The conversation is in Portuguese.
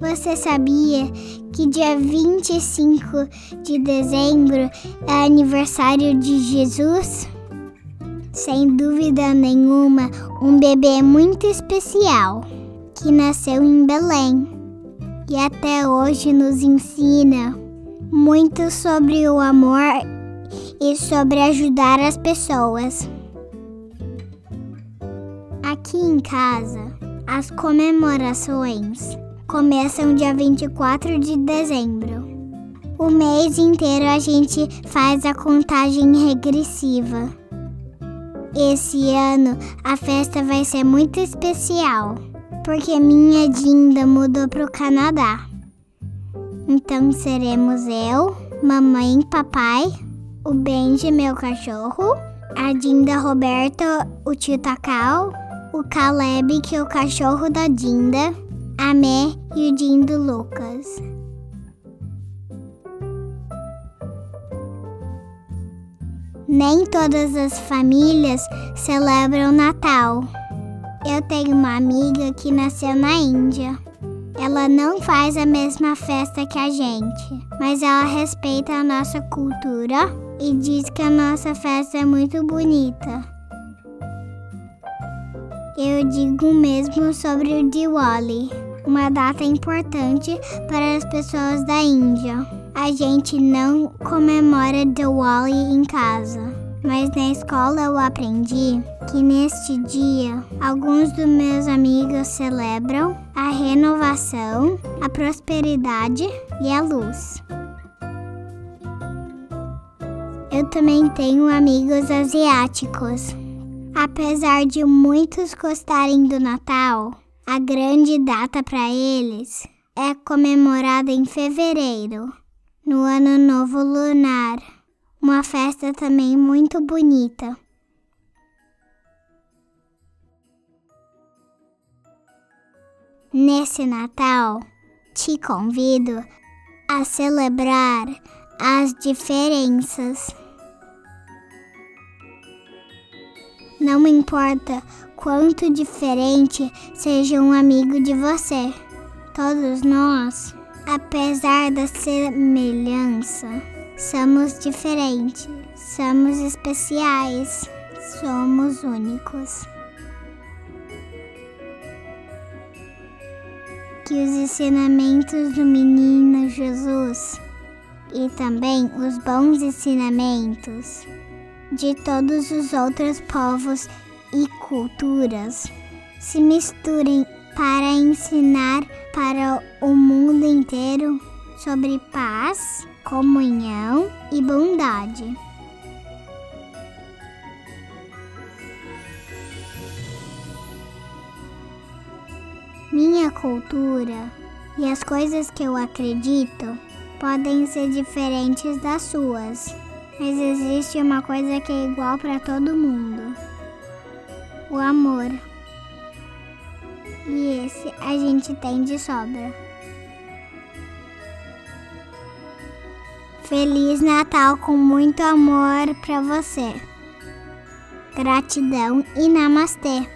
Você sabia que dia 25 de dezembro é aniversário de Jesus? Sem dúvida nenhuma, um bebê muito especial que nasceu em Belém e até hoje nos ensina muito sobre o amor e sobre ajudar as pessoas. Aqui em casa, as comemorações começam dia 24 de dezembro. O mês inteiro a gente faz a contagem regressiva. Esse ano a festa vai ser muito especial, porque minha Dinda mudou para o Canadá. Então seremos eu, mamãe papai, o Benji, meu cachorro, a Dinda Roberta, o tio Takal, o Caleb, que é o cachorro da Dinda, a e o Dindo Lucas. Nem todas as famílias celebram Natal. Eu tenho uma amiga que nasceu na Índia. Ela não faz a mesma festa que a gente, mas ela respeita a nossa cultura e diz que a nossa festa é muito bonita. Eu digo mesmo sobre o Diwali uma data importante para as pessoas da Índia. A gente não comemora Diwali em casa, mas na escola eu aprendi que neste dia alguns dos meus amigos celebram a renovação, a prosperidade e a luz. Eu também tenho amigos asiáticos. Apesar de muitos gostarem do Natal, a grande data para eles é comemorada em fevereiro, no Ano Novo Lunar, uma festa também muito bonita. Nesse Natal, te convido a celebrar as diferenças. Não importa quanto diferente seja um amigo de você. Todos nós, apesar da semelhança, somos diferentes, somos especiais, somos únicos. Que os ensinamentos do menino Jesus e também os bons ensinamentos de todos os outros povos e culturas se misturem para ensinar para o mundo inteiro sobre paz, comunhão e bondade. Minha cultura e as coisas que eu acredito podem ser diferentes das suas, mas existe uma coisa que é igual para todo mundo o amor. E esse a gente tem de sobra. Feliz Natal com muito amor para você. Gratidão e namastê.